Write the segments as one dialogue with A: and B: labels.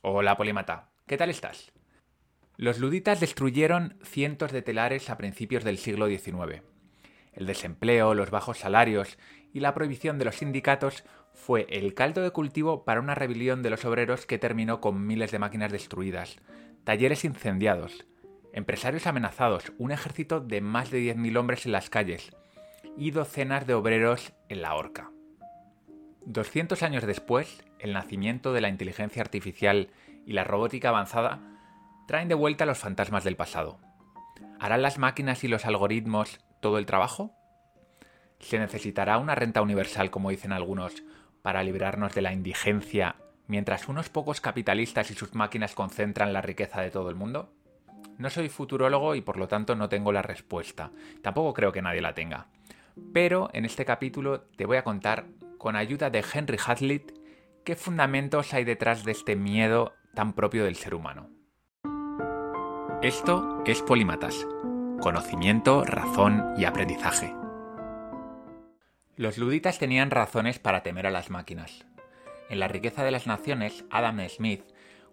A: Hola, Polímata. ¿Qué tal estás? Los luditas destruyeron cientos de telares a principios del siglo XIX. El desempleo, los bajos salarios y la prohibición de los sindicatos fue el caldo de cultivo para una rebelión de los obreros que terminó con miles de máquinas destruidas, talleres incendiados, empresarios amenazados, un ejército de más de 10.000 hombres en las calles y docenas de obreros en la horca. 200 años después, el nacimiento de la inteligencia artificial y la robótica avanzada traen de vuelta los fantasmas del pasado. ¿Harán las máquinas y los algoritmos todo el trabajo? ¿Se necesitará una renta universal, como dicen algunos, para librarnos de la indigencia mientras unos pocos capitalistas y sus máquinas concentran la riqueza de todo el mundo? No soy futurólogo y por lo tanto no tengo la respuesta. Tampoco creo que nadie la tenga. Pero en este capítulo te voy a contar con ayuda de Henry Hazlitt, qué fundamentos hay detrás de este miedo tan propio del ser humano. Esto es Polímatas, conocimiento, razón y aprendizaje. Los luditas tenían razones para temer a las máquinas. En La riqueza de las naciones, Adam Smith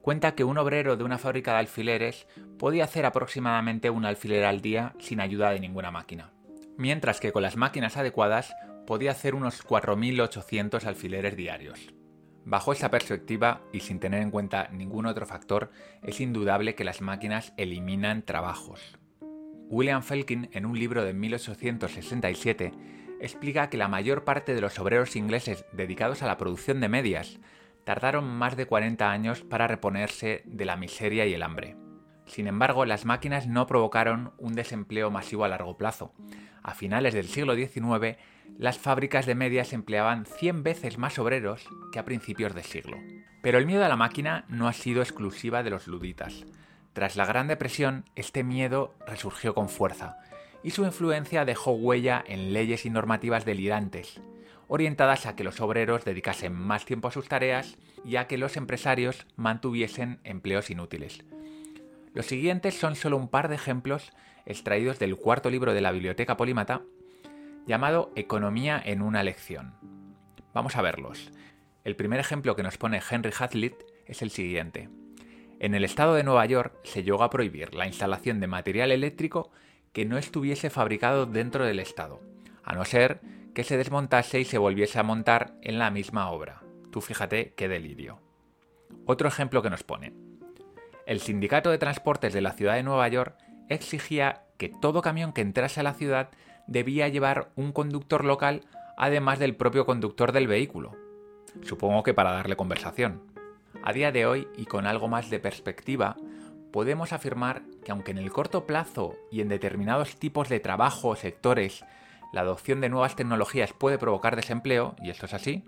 A: cuenta que un obrero de una fábrica de alfileres podía hacer aproximadamente un alfiler al día sin ayuda de ninguna máquina, mientras que con las máquinas adecuadas podía hacer unos 4.800 alfileres diarios. Bajo esa perspectiva y sin tener en cuenta ningún otro factor, es indudable que las máquinas eliminan trabajos. William Felkin, en un libro de 1867, explica que la mayor parte de los obreros ingleses dedicados a la producción de medias tardaron más de 40 años para reponerse de la miseria y el hambre. Sin embargo, las máquinas no provocaron un desempleo masivo a largo plazo. A finales del siglo XIX, las fábricas de medias empleaban 100 veces más obreros que a principios de siglo. Pero el miedo a la máquina no ha sido exclusiva de los luditas. Tras la Gran Depresión, este miedo resurgió con fuerza, y su influencia dejó huella en leyes y normativas delirantes, orientadas a que los obreros dedicasen más tiempo a sus tareas y a que los empresarios mantuviesen empleos inútiles. Los siguientes son solo un par de ejemplos extraídos del cuarto libro de la Biblioteca Polímata llamado Economía en una lección. Vamos a verlos. El primer ejemplo que nos pone Henry Hazlitt es el siguiente. En el estado de Nueva York se llegó a prohibir la instalación de material eléctrico que no estuviese fabricado dentro del estado, a no ser que se desmontase y se volviese a montar en la misma obra. Tú fíjate qué delirio. Otro ejemplo que nos pone. El sindicato de transportes de la ciudad de Nueva York exigía que todo camión que entrase a la ciudad debía llevar un conductor local además del propio conductor del vehículo. Supongo que para darle conversación. A día de hoy, y con algo más de perspectiva, podemos afirmar que aunque en el corto plazo y en determinados tipos de trabajo o sectores la adopción de nuevas tecnologías puede provocar desempleo, y esto es así,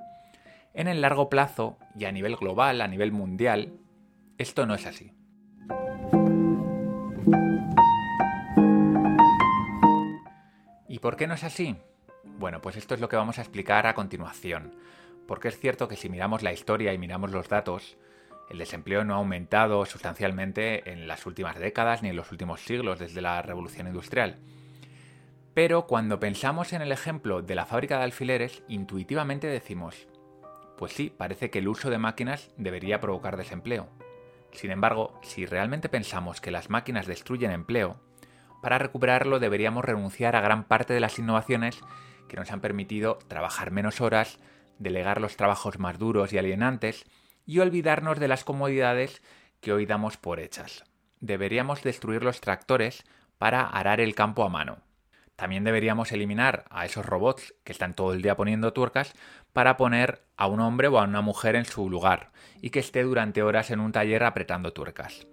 A: en el largo plazo y a nivel global, a nivel mundial, esto no es así. ¿Y por qué no es así? Bueno, pues esto es lo que vamos a explicar a continuación. Porque es cierto que si miramos la historia y miramos los datos, el desempleo no ha aumentado sustancialmente en las últimas décadas ni en los últimos siglos desde la revolución industrial. Pero cuando pensamos en el ejemplo de la fábrica de alfileres, intuitivamente decimos, pues sí, parece que el uso de máquinas debería provocar desempleo. Sin embargo, si realmente pensamos que las máquinas destruyen empleo, para recuperarlo deberíamos renunciar a gran parte de las innovaciones que nos han permitido trabajar menos horas, delegar los trabajos más duros y alienantes y olvidarnos de las comodidades que hoy damos por hechas. Deberíamos destruir los tractores para arar el campo a mano. También deberíamos eliminar a esos robots que están todo el día poniendo tuercas para poner a un hombre o a una mujer en su lugar y que esté durante horas en un taller apretando tuercas.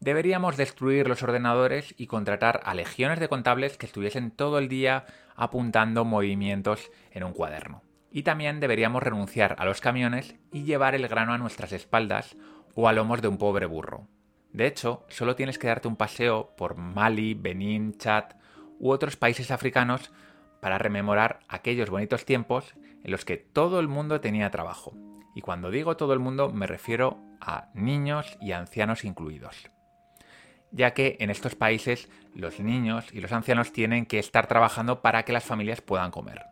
A: Deberíamos destruir los ordenadores y contratar a legiones de contables que estuviesen todo el día apuntando movimientos en un cuaderno. Y también deberíamos renunciar a los camiones y llevar el grano a nuestras espaldas o a lomos de un pobre burro. De hecho, solo tienes que darte un paseo por Mali, Benín, Chad u otros países africanos para rememorar aquellos bonitos tiempos en los que todo el mundo tenía trabajo. Y cuando digo todo el mundo me refiero a niños y ancianos incluidos ya que en estos países los niños y los ancianos tienen que estar trabajando para que las familias puedan comer.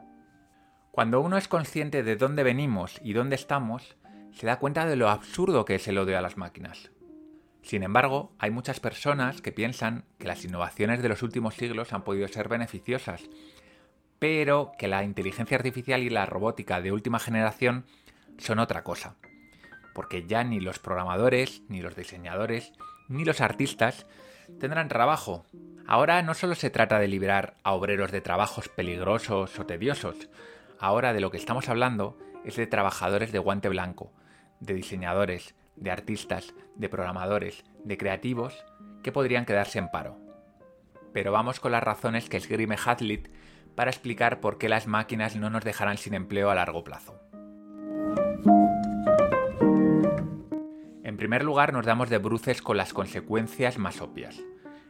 A: Cuando uno es consciente de dónde venimos y dónde estamos, se da cuenta de lo absurdo que es el odio a las máquinas. Sin embargo, hay muchas personas que piensan que las innovaciones de los últimos siglos han podido ser beneficiosas, pero que la inteligencia artificial y la robótica de última generación son otra cosa. Porque ya ni los programadores, ni los diseñadores, ni los artistas tendrán trabajo. Ahora no solo se trata de liberar a obreros de trabajos peligrosos o tediosos, ahora de lo que estamos hablando es de trabajadores de guante blanco, de diseñadores, de artistas, de programadores, de creativos, que podrían quedarse en paro. Pero vamos con las razones que esgrime Hazlitt para explicar por qué las máquinas no nos dejarán sin empleo a largo plazo. En primer lugar, nos damos de bruces con las consecuencias más obvias.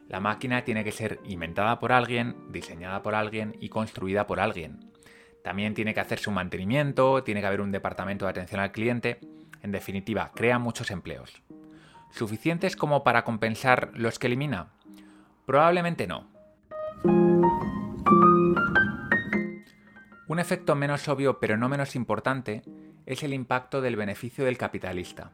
A: La máquina tiene que ser inventada por alguien, diseñada por alguien y construida por alguien. También tiene que hacerse un mantenimiento, tiene que haber un departamento de atención al cliente, en definitiva, crea muchos empleos. ¿Suficientes como para compensar los que elimina? Probablemente no. Un efecto menos obvio pero no menos importante es el impacto del beneficio del capitalista.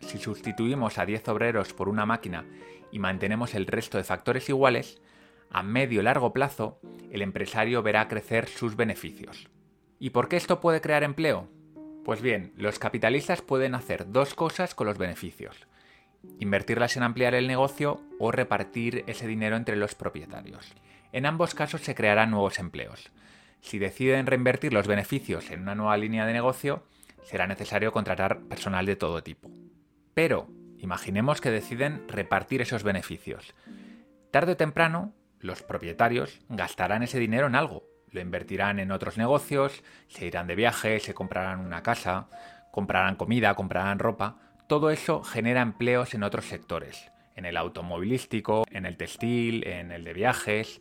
A: Si sustituimos a 10 obreros por una máquina y mantenemos el resto de factores iguales, a medio y largo plazo el empresario verá crecer sus beneficios. ¿Y por qué esto puede crear empleo? Pues bien, los capitalistas pueden hacer dos cosas con los beneficios. Invertirlas en ampliar el negocio o repartir ese dinero entre los propietarios. En ambos casos se crearán nuevos empleos. Si deciden reinvertir los beneficios en una nueva línea de negocio, será necesario contratar personal de todo tipo. Pero, imaginemos que deciden repartir esos beneficios. Tarde o temprano, los propietarios gastarán ese dinero en algo, lo invertirán en otros negocios, se irán de viaje, se comprarán una casa, comprarán comida, comprarán ropa. Todo eso genera empleos en otros sectores, en el automovilístico, en el textil, en el de viajes.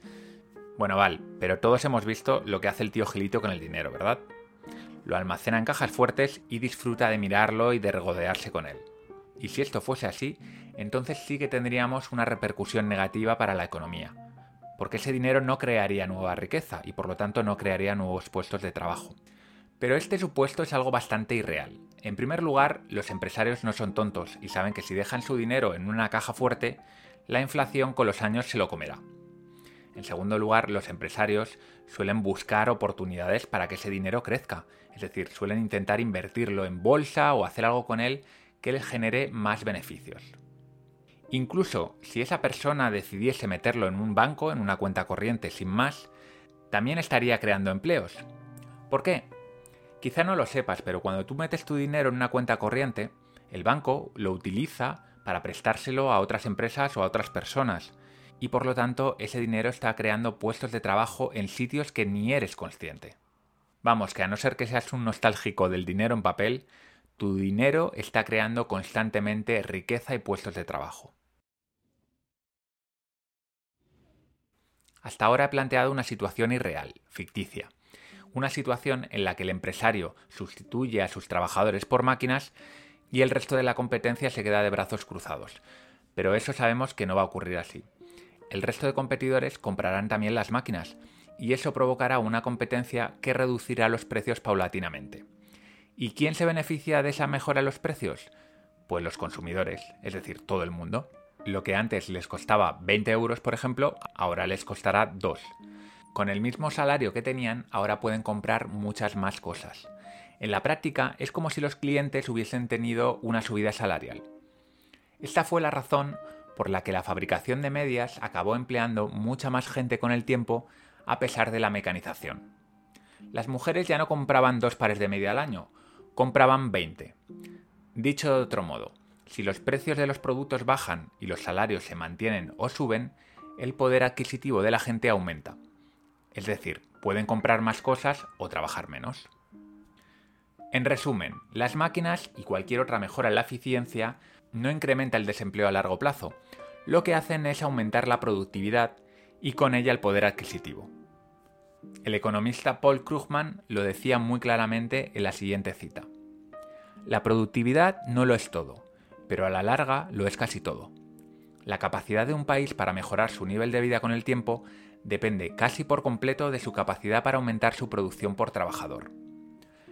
A: Bueno, vale, pero todos hemos visto lo que hace el tío Gilito con el dinero, ¿verdad? Lo almacena en cajas fuertes y disfruta de mirarlo y de regodearse con él. Y si esto fuese así, entonces sí que tendríamos una repercusión negativa para la economía porque ese dinero no crearía nueva riqueza y por lo tanto no crearía nuevos puestos de trabajo. Pero este supuesto es algo bastante irreal. En primer lugar, los empresarios no son tontos y saben que si dejan su dinero en una caja fuerte, la inflación con los años se lo comerá. En segundo lugar, los empresarios suelen buscar oportunidades para que ese dinero crezca, es decir, suelen intentar invertirlo en bolsa o hacer algo con él que les genere más beneficios. Incluso si esa persona decidiese meterlo en un banco, en una cuenta corriente sin más, también estaría creando empleos. ¿Por qué? Quizá no lo sepas, pero cuando tú metes tu dinero en una cuenta corriente, el banco lo utiliza para prestárselo a otras empresas o a otras personas, y por lo tanto ese dinero está creando puestos de trabajo en sitios que ni eres consciente. Vamos, que a no ser que seas un nostálgico del dinero en papel, tu dinero está creando constantemente riqueza y puestos de trabajo. Hasta ahora he planteado una situación irreal, ficticia. Una situación en la que el empresario sustituye a sus trabajadores por máquinas y el resto de la competencia se queda de brazos cruzados. Pero eso sabemos que no va a ocurrir así. El resto de competidores comprarán también las máquinas y eso provocará una competencia que reducirá los precios paulatinamente. ¿Y quién se beneficia de esa mejora en los precios? Pues los consumidores, es decir, todo el mundo lo que antes les costaba 20 euros, por ejemplo, ahora les costará 2. Con el mismo salario que tenían, ahora pueden comprar muchas más cosas. En la práctica es como si los clientes hubiesen tenido una subida salarial. Esta fue la razón por la que la fabricación de medias acabó empleando mucha más gente con el tiempo a pesar de la mecanización. Las mujeres ya no compraban dos pares de media al año, compraban 20. Dicho de otro modo, si los precios de los productos bajan y los salarios se mantienen o suben, el poder adquisitivo de la gente aumenta. Es decir, pueden comprar más cosas o trabajar menos. En resumen, las máquinas y cualquier otra mejora en la eficiencia no incrementa el desempleo a largo plazo, lo que hacen es aumentar la productividad y con ella el poder adquisitivo. El economista Paul Krugman lo decía muy claramente en la siguiente cita. La productividad no lo es todo, pero a la larga lo es casi todo. La capacidad de un país para mejorar su nivel de vida con el tiempo depende casi por completo de su capacidad para aumentar su producción por trabajador.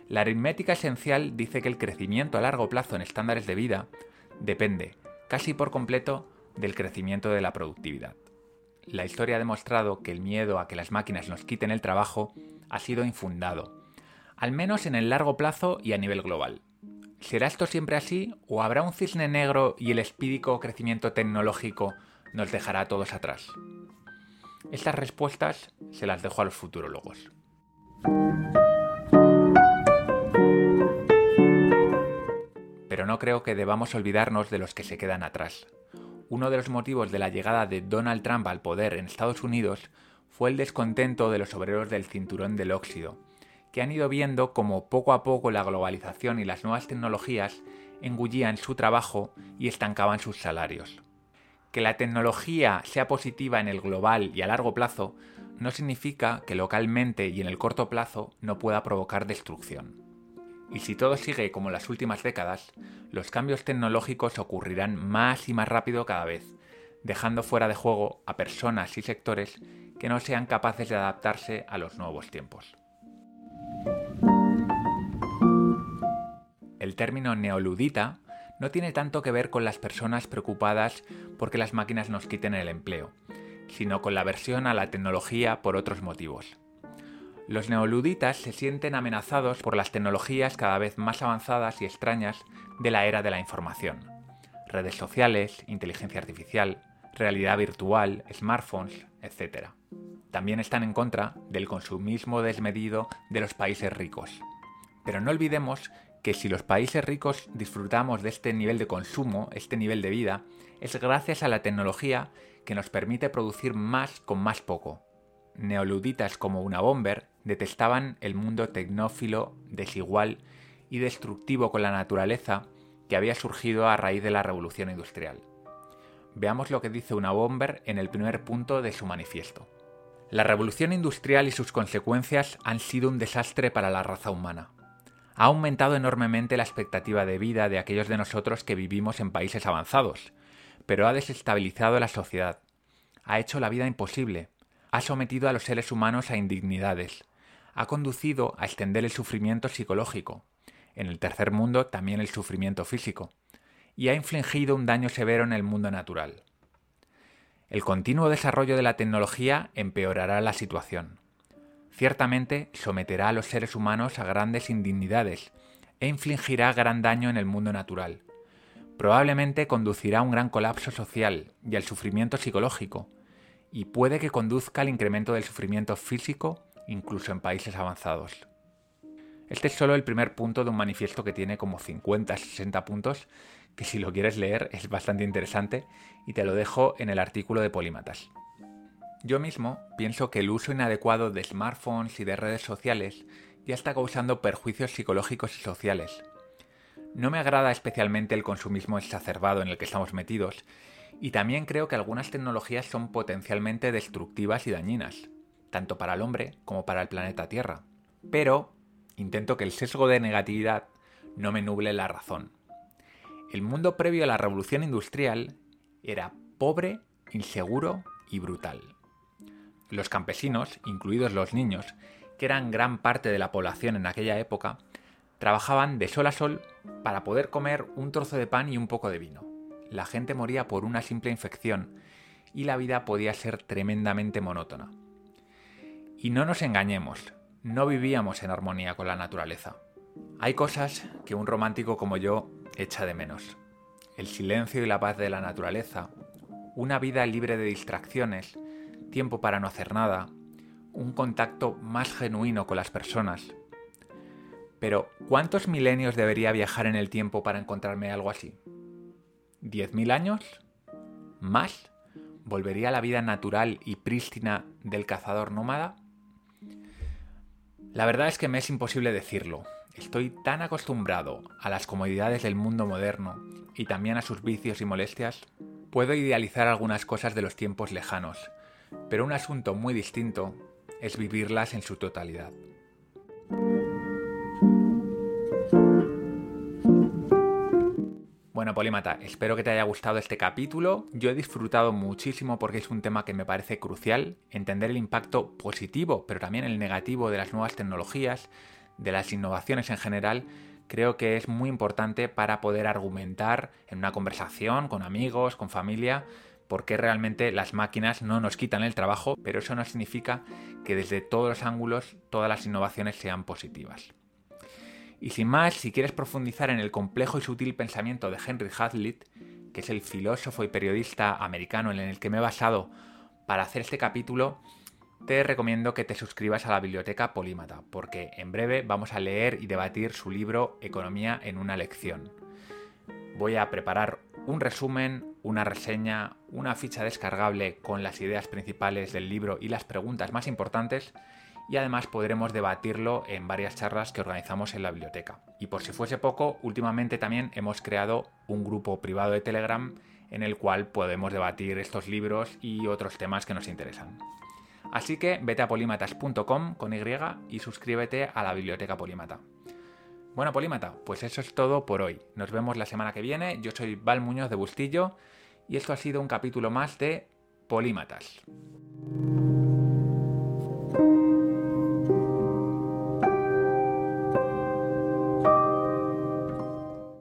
A: La aritmética esencial dice que el crecimiento a largo plazo en estándares de vida depende casi por completo del crecimiento de la productividad. La historia ha demostrado que el miedo a que las máquinas nos quiten el trabajo ha sido infundado, al menos en el largo plazo y a nivel global. ¿Será esto siempre así o habrá un cisne negro y el espídico crecimiento tecnológico nos dejará a todos atrás? Estas respuestas se las dejo a los futurólogos. Pero no creo que debamos olvidarnos de los que se quedan atrás. Uno de los motivos de la llegada de Donald Trump al poder en Estados Unidos fue el descontento de los obreros del cinturón del óxido, que han ido viendo como poco a poco la globalización y las nuevas tecnologías engullían su trabajo y estancaban sus salarios. Que la tecnología sea positiva en el global y a largo plazo no significa que localmente y en el corto plazo no pueda provocar destrucción. Y si todo sigue como las últimas décadas, los cambios tecnológicos ocurrirán más y más rápido cada vez, dejando fuera de juego a personas y sectores que no sean capaces de adaptarse a los nuevos tiempos. El término neoludita no tiene tanto que ver con las personas preocupadas porque las máquinas nos quiten el empleo, sino con la aversión a la tecnología por otros motivos. Los neoluditas se sienten amenazados por las tecnologías cada vez más avanzadas y extrañas de la era de la información. Redes sociales, inteligencia artificial, realidad virtual, smartphones, etc. También están en contra del consumismo desmedido de los países ricos. Pero no olvidemos que si los países ricos disfrutamos de este nivel de consumo, este nivel de vida, es gracias a la tecnología que nos permite producir más con más poco. Neoluditas como una bomber detestaban el mundo tecnófilo, desigual y destructivo con la naturaleza que había surgido a raíz de la revolución industrial. Veamos lo que dice una bomber en el primer punto de su manifiesto. La revolución industrial y sus consecuencias han sido un desastre para la raza humana. Ha aumentado enormemente la expectativa de vida de aquellos de nosotros que vivimos en países avanzados, pero ha desestabilizado la sociedad, ha hecho la vida imposible, ha sometido a los seres humanos a indignidades, ha conducido a extender el sufrimiento psicológico, en el tercer mundo también el sufrimiento físico, y ha infligido un daño severo en el mundo natural. El continuo desarrollo de la tecnología empeorará la situación. Ciertamente someterá a los seres humanos a grandes indignidades e infligirá gran daño en el mundo natural. Probablemente conducirá a un gran colapso social y al sufrimiento psicológico, y puede que conduzca al incremento del sufrimiento físico incluso en países avanzados. Este es solo el primer punto de un manifiesto que tiene como 50-60 puntos, que si lo quieres leer es bastante interesante y te lo dejo en el artículo de Polímatas. Yo mismo pienso que el uso inadecuado de smartphones y de redes sociales ya está causando perjuicios psicológicos y sociales. No me agrada especialmente el consumismo exacerbado en el que estamos metidos, y también creo que algunas tecnologías son potencialmente destructivas y dañinas tanto para el hombre como para el planeta Tierra. Pero intento que el sesgo de negatividad no me nuble la razón. El mundo previo a la revolución industrial era pobre, inseguro y brutal. Los campesinos, incluidos los niños, que eran gran parte de la población en aquella época, trabajaban de sol a sol para poder comer un trozo de pan y un poco de vino. La gente moría por una simple infección y la vida podía ser tremendamente monótona. Y no nos engañemos, no vivíamos en armonía con la naturaleza. Hay cosas que un romántico como yo echa de menos. El silencio y la paz de la naturaleza, una vida libre de distracciones, tiempo para no hacer nada, un contacto más genuino con las personas. Pero, ¿cuántos milenios debería viajar en el tiempo para encontrarme algo así? ¿Diez mil años? ¿Más? ¿Volvería a la vida natural y prístina del cazador nómada? La verdad es que me es imposible decirlo. Estoy tan acostumbrado a las comodidades del mundo moderno y también a sus vicios y molestias, puedo idealizar algunas cosas de los tiempos lejanos, pero un asunto muy distinto es vivirlas en su totalidad. Bueno, Polímata, espero que te haya gustado este capítulo. Yo he disfrutado muchísimo porque es un tema que me parece crucial, entender el impacto positivo, pero también el negativo de las nuevas tecnologías, de las innovaciones en general, creo que es muy importante para poder argumentar en una conversación con amigos, con familia, por qué realmente las máquinas no nos quitan el trabajo, pero eso no significa que desde todos los ángulos todas las innovaciones sean positivas. Y sin más, si quieres profundizar en el complejo y sutil pensamiento de Henry Hazlitt, que es el filósofo y periodista americano en el que me he basado para hacer este capítulo, te recomiendo que te suscribas a la biblioteca Polímata, porque en breve vamos a leer y debatir su libro Economía en una lección. Voy a preparar un resumen, una reseña, una ficha descargable con las ideas principales del libro y las preguntas más importantes, y además podremos debatirlo en varias charlas que organizamos en la biblioteca. Y por si fuese poco, últimamente también hemos creado un grupo privado de Telegram en el cual podemos debatir estos libros y otros temas que nos interesan. Así que vete a polímatas.com con Y y suscríbete a la biblioteca Polímata. Bueno, Polímata, pues eso es todo por hoy. Nos vemos la semana que viene. Yo soy Val Muñoz de Bustillo y esto ha sido un capítulo más de Polímatas.